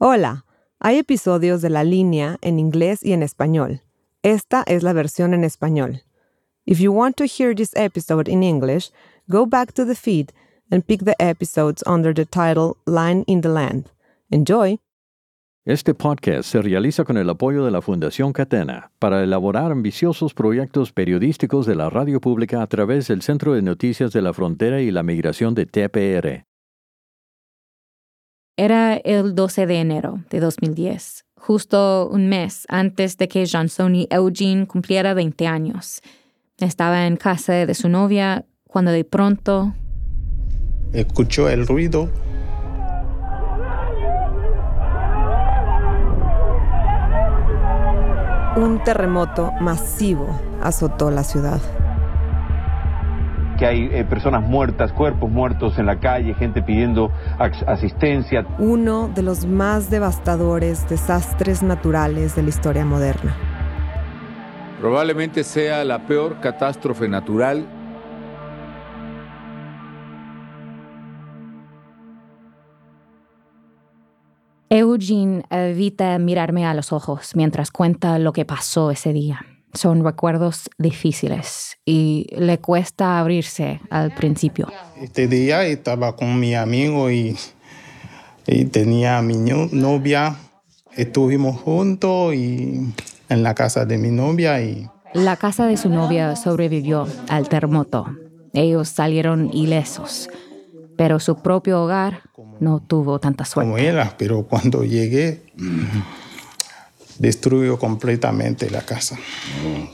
Hola, hay episodios de La Línea en inglés y en español. Esta es la versión en español. If you want to hear this episode in English, go back to the feed and pick the episodes under the title Line in the Land. Enjoy! Este podcast se realiza con el apoyo de la Fundación Catena para elaborar ambiciosos proyectos periodísticos de la radio pública a través del Centro de Noticias de la Frontera y la Migración de TPR. Era el 12 de enero de 2010, justo un mes antes de que Jansoni Eugene cumpliera 20 años. Estaba en casa de su novia cuando de pronto... Escuchó el ruido. Un terremoto masivo azotó la ciudad que hay eh, personas muertas, cuerpos muertos en la calle, gente pidiendo asistencia. Uno de los más devastadores desastres naturales de la historia moderna. Probablemente sea la peor catástrofe natural Eugene evita mirarme a los ojos mientras cuenta lo que pasó ese día son recuerdos difíciles y le cuesta abrirse al principio. Este día estaba con mi amigo y, y tenía a mi novia. Estuvimos juntos y en la casa de mi novia y... La casa de su novia sobrevivió al terremoto. Ellos salieron ilesos, pero su propio hogar no tuvo tanta suerte. Como era, pero cuando llegué destruyó completamente la casa.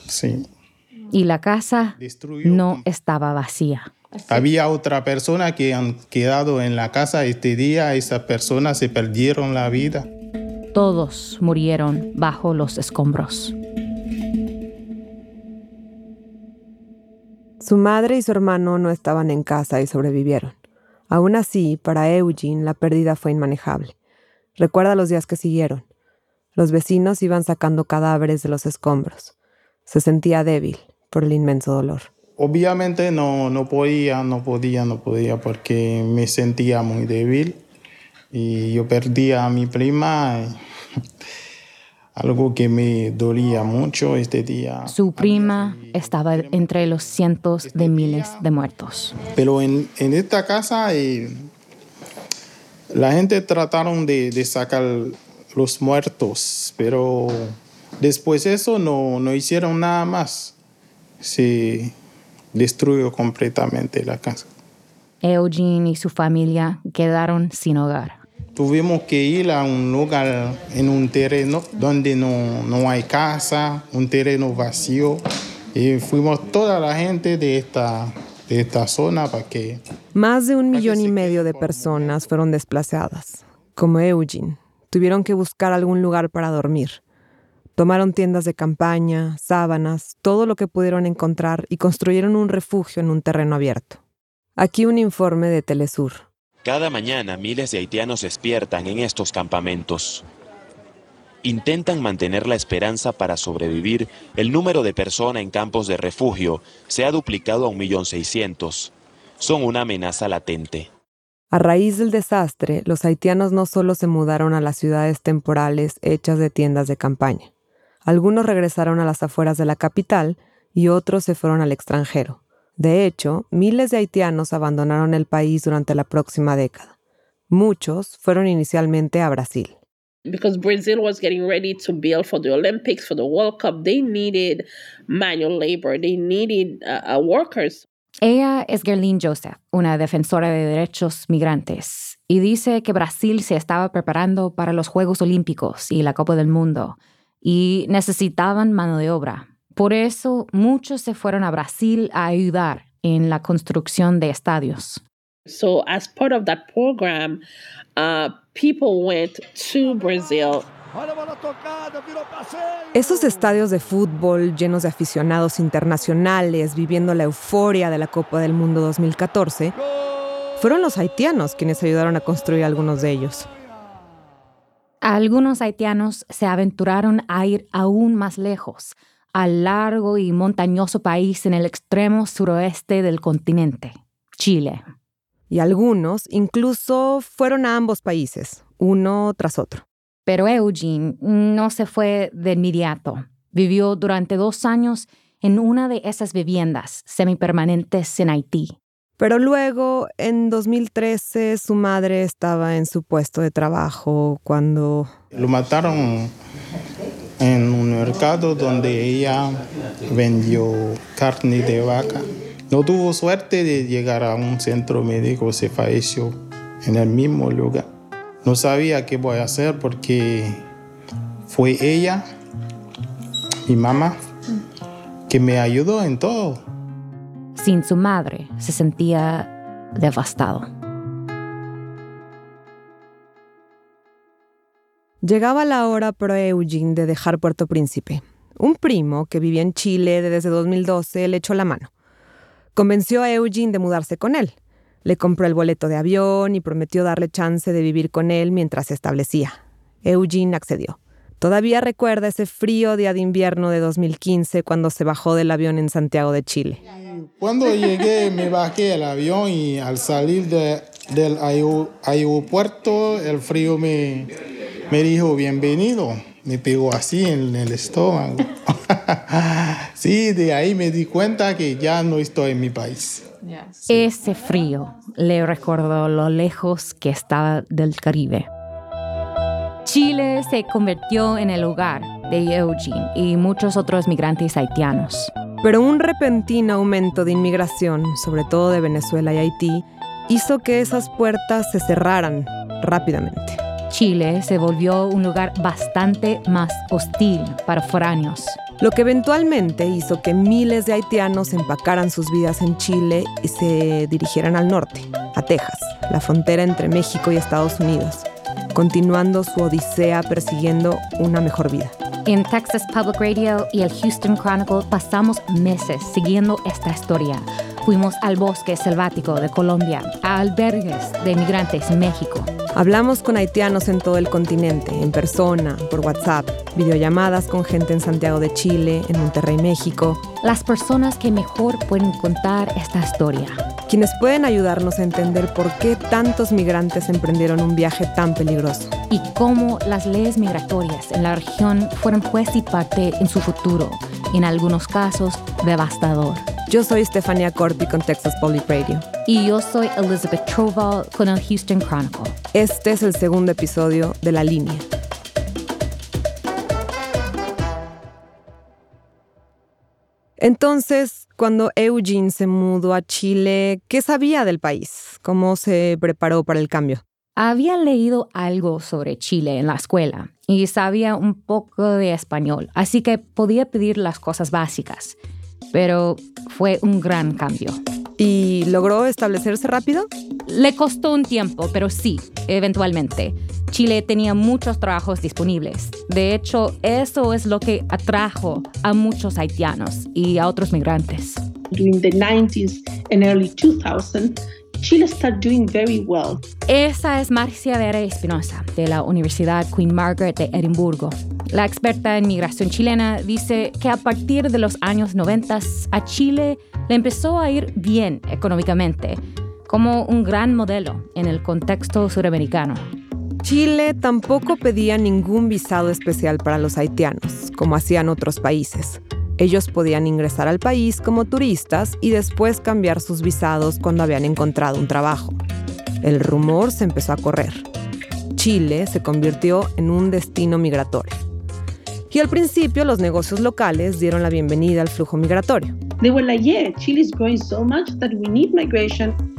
Sí. Y la casa no estaba vacía. Había otra persona que han quedado en la casa este día, esas personas se perdieron la vida. Todos murieron bajo los escombros. Su madre y su hermano no estaban en casa y sobrevivieron. Aún así, para Eugene la pérdida fue inmanejable. Recuerda los días que siguieron. Los vecinos iban sacando cadáveres de los escombros. Se sentía débil por el inmenso dolor. Obviamente no, no podía, no podía, no podía porque me sentía muy débil y yo perdía a mi prima, algo que me dolía mucho este día. Su prima estaba entre los cientos de miles de muertos. Pero en, en esta casa eh, la gente trataron de, de sacar los muertos, pero después de eso no, no hicieron nada más. Se destruyó completamente la casa. Eugene y su familia quedaron sin hogar. Tuvimos que ir a un lugar en un terreno donde no, no hay casa, un terreno vacío. Y fuimos toda la gente de esta, de esta zona para que... Más de un millón y medio de personas fueron desplazadas, como Eugene tuvieron que buscar algún lugar para dormir. Tomaron tiendas de campaña, sábanas, todo lo que pudieron encontrar y construyeron un refugio en un terreno abierto. Aquí un informe de Telesur. Cada mañana miles de haitianos despiertan en estos campamentos. Intentan mantener la esperanza para sobrevivir. El número de personas en campos de refugio se ha duplicado a 1.600.000. Son una amenaza latente. A raíz del desastre, los haitianos no solo se mudaron a las ciudades temporales hechas de tiendas de campaña. Algunos regresaron a las afueras de la capital y otros se fueron al extranjero. De hecho, miles de haitianos abandonaron el país durante la próxima década. Muchos fueron inicialmente a Brasil. because Brazil was getting ready to build for the Olympics, for the World Cup, they needed manual labor, they needed uh, uh, workers. Ella es Gerlin Joseph, una defensora de derechos migrantes, y dice que Brasil se estaba preparando para los Juegos Olímpicos y la Copa del Mundo, y necesitaban mano de obra. Por eso muchos se fueron a Brasil a ayudar en la construcción de estadios. So, as part of that program, uh, people went to Brazil esos estadios de fútbol llenos de aficionados internacionales viviendo la euforia de la Copa del Mundo 2014, fueron los haitianos quienes ayudaron a construir algunos de ellos. Algunos haitianos se aventuraron a ir aún más lejos, al largo y montañoso país en el extremo suroeste del continente, Chile. Y algunos incluso fueron a ambos países, uno tras otro. Pero Eugene no se fue de inmediato. Vivió durante dos años en una de esas viviendas semipermanentes en Haití. Pero luego, en 2013, su madre estaba en su puesto de trabajo cuando... Lo mataron en un mercado donde ella vendió carne de vaca. No tuvo suerte de llegar a un centro médico, se falleció en el mismo lugar. No sabía qué voy a hacer porque fue ella, mi mamá, que me ayudó en todo. Sin su madre, se sentía devastado. Llegaba la hora para Eugene de dejar Puerto Príncipe. Un primo que vivía en Chile desde 2012 le echó la mano. Convenció a Eugene de mudarse con él. Le compró el boleto de avión y prometió darle chance de vivir con él mientras se establecía. Eugene accedió. Todavía recuerda ese frío día de invierno de 2015 cuando se bajó del avión en Santiago de Chile. Cuando llegué me bajé del avión y al salir del aeropuerto el frío me, me dijo bienvenido. Me pegó así en el estómago. sí, de ahí me di cuenta que ya no estoy en mi país. Ese frío le recordó lo lejos que estaba del Caribe. Chile se convirtió en el hogar de Eugene y muchos otros migrantes haitianos. Pero un repentino aumento de inmigración, sobre todo de Venezuela y Haití, hizo que esas puertas se cerraran rápidamente. Chile se volvió un lugar bastante más hostil para foráneos. Lo que eventualmente hizo que miles de haitianos empacaran sus vidas en Chile y se dirigieran al norte, a Texas, la frontera entre México y Estados Unidos continuando su odisea persiguiendo una mejor vida. En Texas Public Radio y el Houston Chronicle pasamos meses siguiendo esta historia. Fuimos al bosque selvático de Colombia, a albergues de migrantes en México. Hablamos con haitianos en todo el continente, en persona, por WhatsApp, videollamadas con gente en Santiago de Chile, en Monterrey, México. Las personas que mejor pueden contar esta historia. Quienes pueden ayudarnos a entender por qué tantos migrantes emprendieron un viaje tan peligroso. Y cómo las leyes migratorias en la región fueron juez y parte en su futuro, en algunos casos devastador. Yo soy Stefania Corti con Texas Public Radio. Y yo soy Elizabeth Troval con el Houston Chronicle. Este es el segundo episodio de La Línea. Entonces, cuando Eugene se mudó a Chile, ¿qué sabía del país? ¿Cómo se preparó para el cambio? Había leído algo sobre Chile en la escuela y sabía un poco de español, así que podía pedir las cosas básicas pero fue un gran cambio. ¿Y logró establecerse rápido? Le costó un tiempo, pero sí, eventualmente. Chile tenía muchos trabajos disponibles. De hecho, eso es lo que atrajo a muchos haitianos y a otros migrantes. During the 90s and early 2000s, Chile started doing very well. Esa es Marcia Vera Espinosa, de la Universidad Queen Margaret de Edimburgo. La experta en migración chilena dice que a partir de los años 90 a Chile le empezó a ir bien económicamente, como un gran modelo en el contexto suramericano. Chile tampoco pedía ningún visado especial para los haitianos, como hacían otros países. Ellos podían ingresar al país como turistas y después cambiar sus visados cuando habían encontrado un trabajo. El rumor se empezó a correr. Chile se convirtió en un destino migratorio. Y al principio los negocios locales dieron la bienvenida al flujo migratorio. They were like, yeah, Chile is growing so much that we need migration.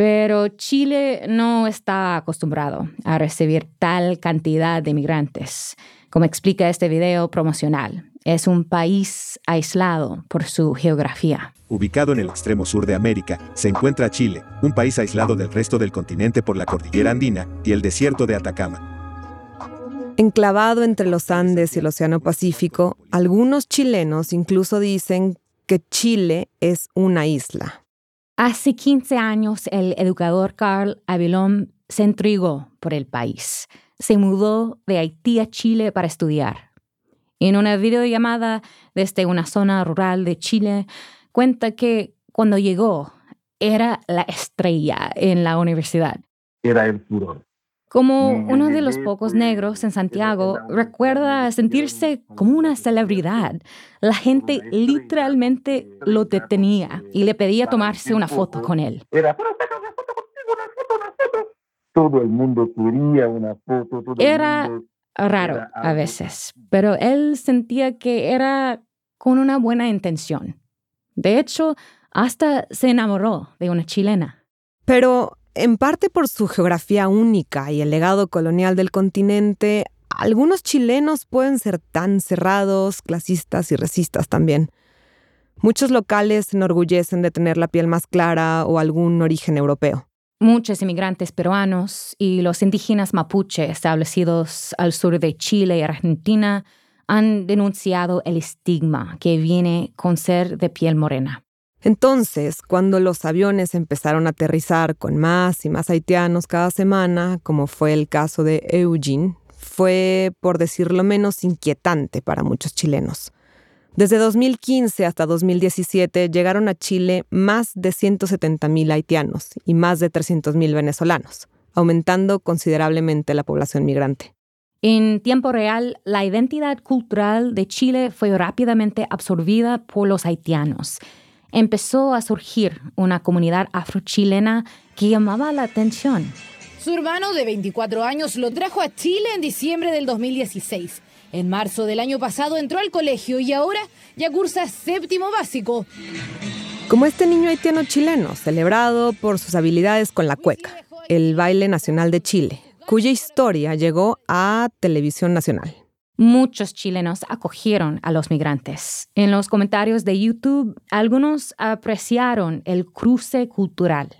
Pero Chile no está acostumbrado a recibir tal cantidad de migrantes. Como explica este video promocional, es un país aislado por su geografía. Ubicado en el extremo sur de América, se encuentra Chile, un país aislado del resto del continente por la cordillera andina y el desierto de Atacama. Enclavado entre los Andes y el Océano Pacífico, algunos chilenos incluso dicen que Chile es una isla. Hace 15 años, el educador Carl Avilón se entregó por el país. Se mudó de Haití a Chile para estudiar. En una videollamada desde una zona rural de Chile, cuenta que cuando llegó era la estrella en la universidad. era el furor. Como uno de los pocos negros en Santiago, recuerda sentirse como una celebridad. La gente literalmente lo detenía y le pedía tomarse una foto con él. Era, todo el mundo quería una foto. Era raro a veces, pero él sentía que era con una buena intención. De hecho, hasta se enamoró de una chilena. Pero, en parte por su geografía única y el legado colonial del continente, algunos chilenos pueden ser tan cerrados, clasistas y racistas también. Muchos locales se enorgullecen de tener la piel más clara o algún origen europeo. Muchos inmigrantes peruanos y los indígenas mapuche establecidos al sur de Chile y Argentina han denunciado el estigma que viene con ser de piel morena. Entonces, cuando los aviones empezaron a aterrizar con más y más haitianos cada semana, como fue el caso de Eugene, fue, por decirlo menos, inquietante para muchos chilenos. Desde 2015 hasta 2017 llegaron a Chile más de 170.000 haitianos y más de 300.000 venezolanos, aumentando considerablemente la población migrante. En tiempo real, la identidad cultural de Chile fue rápidamente absorbida por los haitianos. Empezó a surgir una comunidad afrochilena que llamaba la atención. Su hermano de 24 años lo trajo a Chile en diciembre del 2016 en marzo del año pasado entró al colegio y ahora ya cursa séptimo básico. Como este niño haitiano chileno, celebrado por sus habilidades con la cueca, el baile nacional de Chile, cuya historia llegó a Televisión Nacional. Muchos chilenos acogieron a los migrantes. En los comentarios de YouTube, algunos apreciaron el cruce cultural.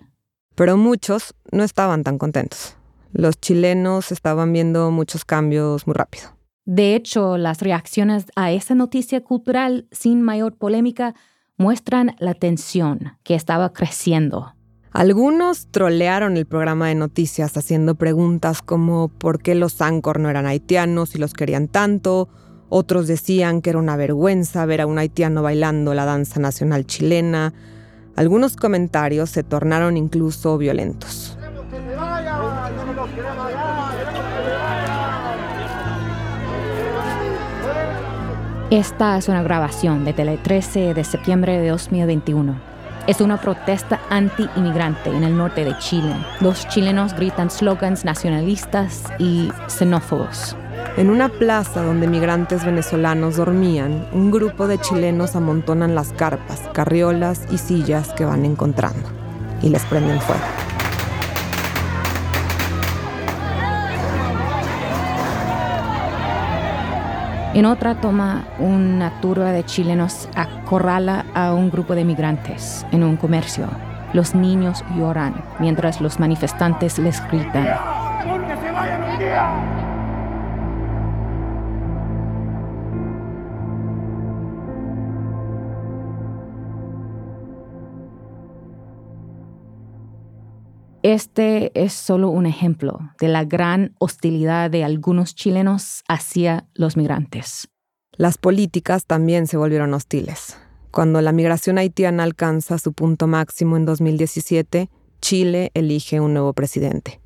Pero muchos no estaban tan contentos. Los chilenos estaban viendo muchos cambios muy rápido. De hecho, las reacciones a esa noticia cultural sin mayor polémica muestran la tensión que estaba creciendo. Algunos trolearon el programa de noticias haciendo preguntas como por qué los Sancor no eran haitianos y los querían tanto. Otros decían que era una vergüenza ver a un haitiano bailando la danza nacional chilena. Algunos comentarios se tornaron incluso violentos. Esta es una grabación de Tele 13 de septiembre de 2021. Es una protesta anti-inmigrante en el norte de Chile. Los chilenos gritan slogans nacionalistas y xenófobos. En una plaza donde migrantes venezolanos dormían, un grupo de chilenos amontonan las carpas, carriolas y sillas que van encontrando y les prenden fuego. En otra toma, una turba de chilenos acorrala a un grupo de migrantes en un comercio. Los niños lloran mientras los manifestantes les gritan. Este es solo un ejemplo de la gran hostilidad de algunos chilenos hacia los migrantes. Las políticas también se volvieron hostiles. Cuando la migración haitiana alcanza su punto máximo en 2017, Chile elige un nuevo presidente.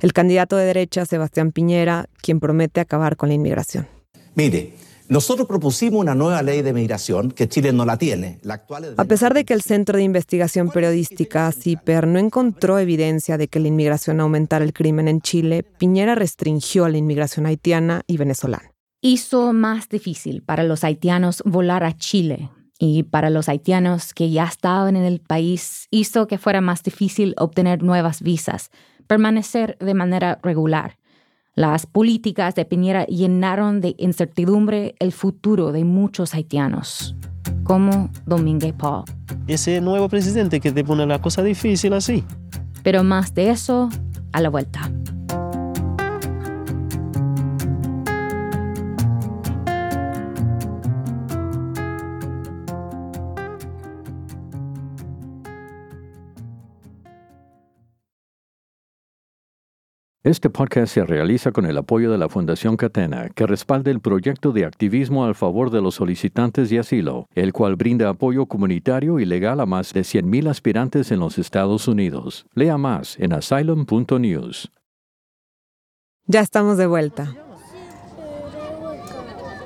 El candidato de derecha, Sebastián Piñera, quien promete acabar con la inmigración. Mire, nosotros propusimos una nueva ley de migración que Chile no la tiene. La actual A pesar de que el Centro de Investigación Periodística, CIPER, no encontró evidencia de que la inmigración aumentara el crimen en Chile, Piñera restringió la inmigración haitiana y venezolana. Hizo más difícil para los haitianos volar a Chile y para los haitianos que ya estaban en el país hizo que fuera más difícil obtener nuevas visas, permanecer de manera regular las políticas de Piñera llenaron de incertidumbre el futuro de muchos haitianos, como Domínguez Paul. Ese nuevo presidente que te pone la cosa difícil así. Pero más de eso a la vuelta. Este podcast se realiza con el apoyo de la Fundación Catena, que respalda el proyecto de activismo al favor de los solicitantes de asilo, el cual brinda apoyo comunitario y legal a más de 100.000 aspirantes en los Estados Unidos. Lea más en asylum.news. Ya estamos de vuelta.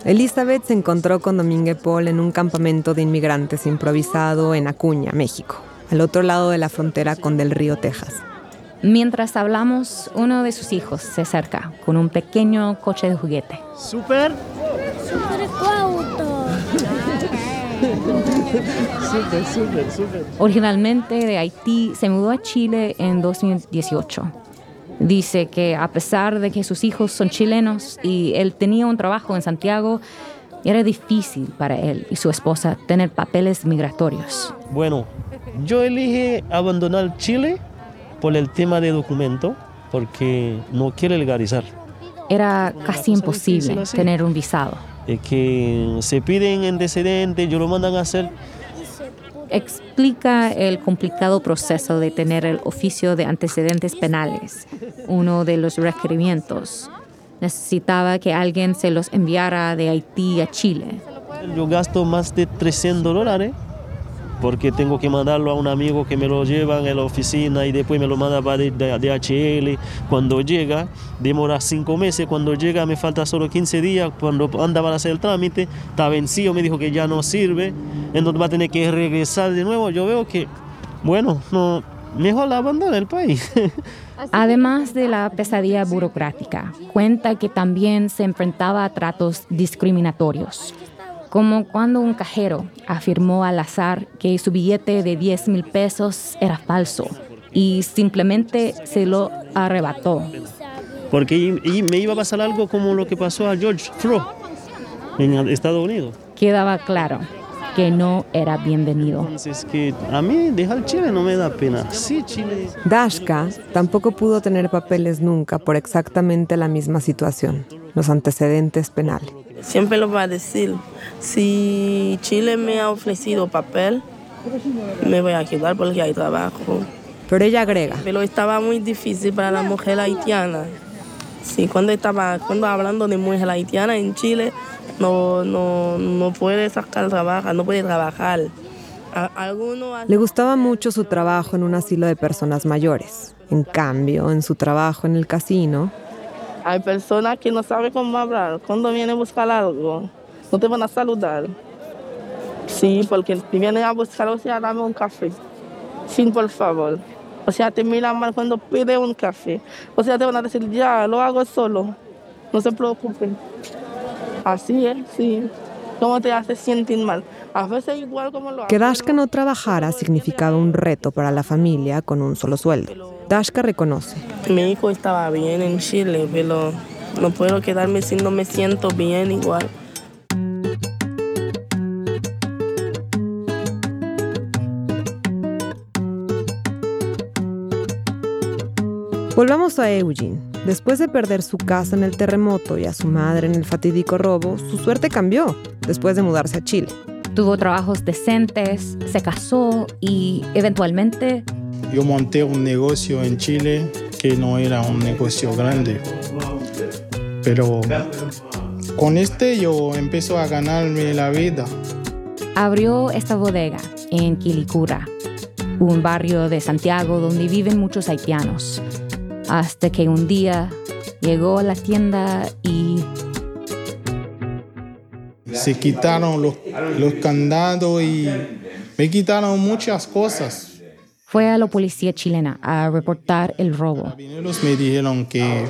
Elizabeth se encontró con Domingue Paul en un campamento de inmigrantes improvisado en Acuña, México, al otro lado de la frontera con Del Río, Texas. Mientras hablamos, uno de sus hijos se acerca con un pequeño coche de juguete. ¡Súper! ¡Súper auto! súper, súper, súper. Originalmente de Haití, se mudó a Chile en 2018. Dice que a pesar de que sus hijos son chilenos y él tenía un trabajo en Santiago, era difícil para él y su esposa tener papeles migratorios. Bueno, yo elige abandonar Chile por el tema de documento, porque no quiere legalizar. Era casi imposible tener un visado. Es que se piden antecedentes, yo lo mandan a hacer. Explica el complicado proceso de tener el oficio de antecedentes penales, uno de los requerimientos. Necesitaba que alguien se los enviara de Haití a Chile. Yo gasto más de 300 dólares porque tengo que mandarlo a un amigo que me lo lleva en la oficina y después me lo manda para DHL. Cuando llega, demora cinco meses, cuando llega me falta solo 15 días, cuando anda para hacer el trámite, está vencido, me dijo que ya no sirve, entonces va a tener que regresar de nuevo. Yo veo que, bueno, no, mejor la abandona el país. Además de la pesadilla burocrática, cuenta que también se enfrentaba a tratos discriminatorios como cuando un cajero afirmó al azar que su billete de 10 mil pesos era falso y simplemente se lo arrebató. Porque me iba a pasar algo como lo que pasó a George Floyd en Estados Unidos. Quedaba claro que no era bienvenido. Entonces que a mí dejar Chile no me da pena. Sí, Chile. Dashka tampoco pudo tener papeles nunca por exactamente la misma situación, los antecedentes penales. Siempre lo va a decir, si Chile me ha ofrecido papel, me voy a quedar porque hay trabajo. Pero ella agrega. Pero estaba muy difícil para la mujer haitiana. Sí, cuando estaba cuando hablando de mujer haitiana en Chile, no, no, no puede sacar trabajo, no puede trabajar. Le gustaba mucho su trabajo en un asilo de personas mayores. En cambio, en su trabajo en el casino, hay personas que no saben cómo hablar. Cuando vienen a buscar algo, no te van a saludar. Sí, porque si vienen a buscar, o sea, dame un café. Sin, por favor. O sea, te miran mal cuando pide un café. O sea, te van a decir, ya, lo hago solo. No se preocupen. Así es, sí. ¿Cómo te hace sentir mal? A veces igual como lo Que Dashka no trabajara significaba un reto para la familia con un solo sueldo. Dashka reconoce. Mi hijo estaba bien en Chile, pero no puedo quedarme si no me siento bien igual. Volvamos a Eugene. Después de perder su casa en el terremoto y a su madre en el fatídico robo, su suerte cambió después de mudarse a Chile. Tuvo trabajos decentes, se casó y eventualmente... Yo monté un negocio en Chile que no era un negocio grande, pero con este yo empezó a ganarme la vida. Abrió esta bodega en Quilicura, un barrio de Santiago donde viven muchos haitianos, hasta que un día llegó a la tienda y se quitaron los, los candados y me quitaron muchas cosas. Fue a la policía chilena a reportar el robo. me dijeron que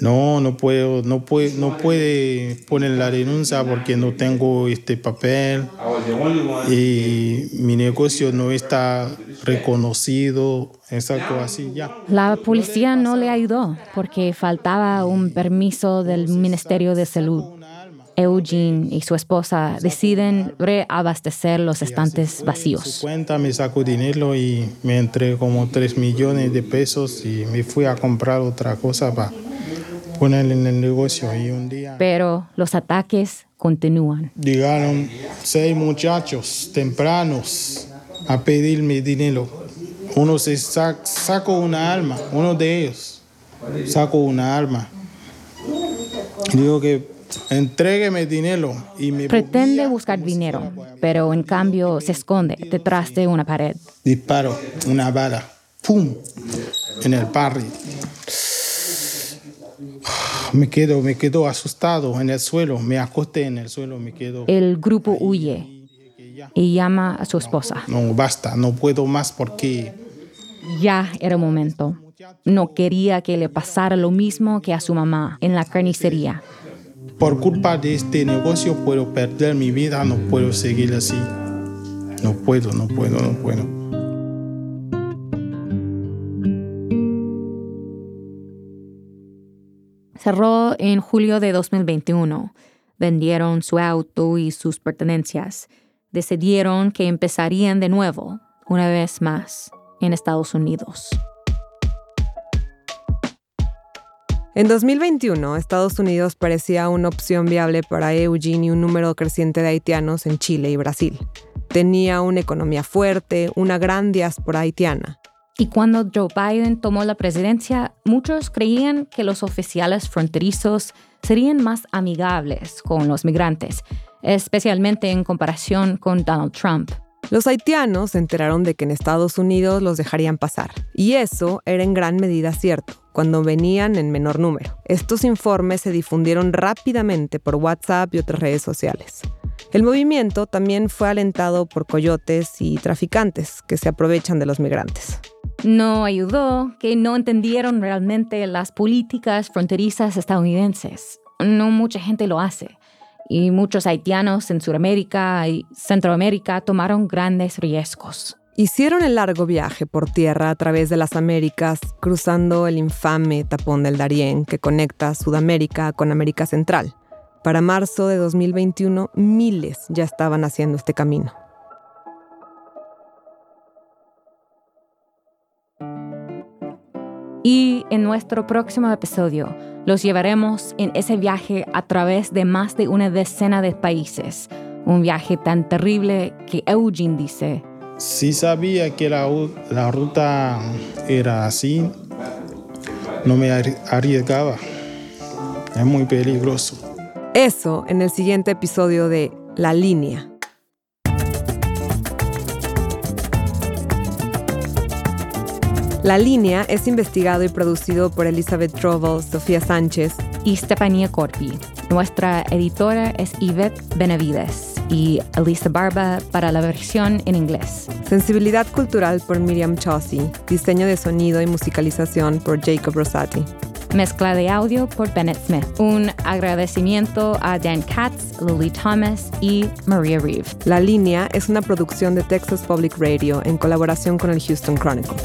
no, no puedo, no puede, no puede poner la denuncia porque no tengo este papel y mi negocio no está reconocido, exacto así ya. La policía no le ayudó porque faltaba un permiso del Ministerio de Salud. Eugene y su esposa deciden reabastecer los estantes vacíos. cuenta me saco dinero y me entré como 3 millones de pesos y me fui a comprar otra cosa para poner en el negocio. Y un día... Pero los ataques continúan. Llegaron seis muchachos tempranos a pedirme dinero. Uno se sacó una alma, uno de ellos. saco una arma. Digo que entrégueme dinero y me Pretende buscar dinero, pero en cambio se esconde detrás de una pared. disparo una bala. ¡Pum! En el parry. Me quedo, me quedo asustado en el suelo, me acosté en el suelo, me quedo. El grupo huye y llama a su esposa. No, basta, no puedo más porque Ya era momento. No quería que le pasara lo mismo que a su mamá en la carnicería. Por culpa de este negocio puedo perder mi vida, no puedo seguir así. No puedo, no puedo, no puedo. Cerró en julio de 2021. Vendieron su auto y sus pertenencias. Decidieron que empezarían de nuevo, una vez más, en Estados Unidos. En 2021, Estados Unidos parecía una opción viable para Eugene y un número creciente de haitianos en Chile y Brasil. Tenía una economía fuerte, una gran diáspora haitiana. Y cuando Joe Biden tomó la presidencia, muchos creían que los oficiales fronterizos serían más amigables con los migrantes, especialmente en comparación con Donald Trump. Los haitianos se enteraron de que en Estados Unidos los dejarían pasar, y eso era en gran medida cierto, cuando venían en menor número. Estos informes se difundieron rápidamente por WhatsApp y otras redes sociales. El movimiento también fue alentado por coyotes y traficantes que se aprovechan de los migrantes. No ayudó que no entendieron realmente las políticas fronterizas estadounidenses. No mucha gente lo hace. Y muchos haitianos en Sudamérica y Centroamérica tomaron grandes riesgos. Hicieron el largo viaje por tierra a través de las Américas, cruzando el infame tapón del Darién que conecta Sudamérica con América Central. Para marzo de 2021, miles ya estaban haciendo este camino. Y en nuestro próximo episodio los llevaremos en ese viaje a través de más de una decena de países. Un viaje tan terrible que Eugene dice, Si sabía que la, la ruta era así, no me arri- arriesgaba. Es muy peligroso. Eso en el siguiente episodio de La Línea. La Línea es investigado y producido por Elizabeth Trovel, Sofía Sánchez y Stephanie Corpi. Nuestra editora es Yvette Benavides y Elisa Barba para la versión en inglés. Sensibilidad cultural por Miriam Chaucy. Diseño de sonido y musicalización por Jacob Rosati. Mezcla de audio por Bennett Smith. Un agradecimiento a Dan Katz, Lily Thomas y Maria Reeve. La Línea es una producción de Texas Public Radio en colaboración con el Houston Chronicle.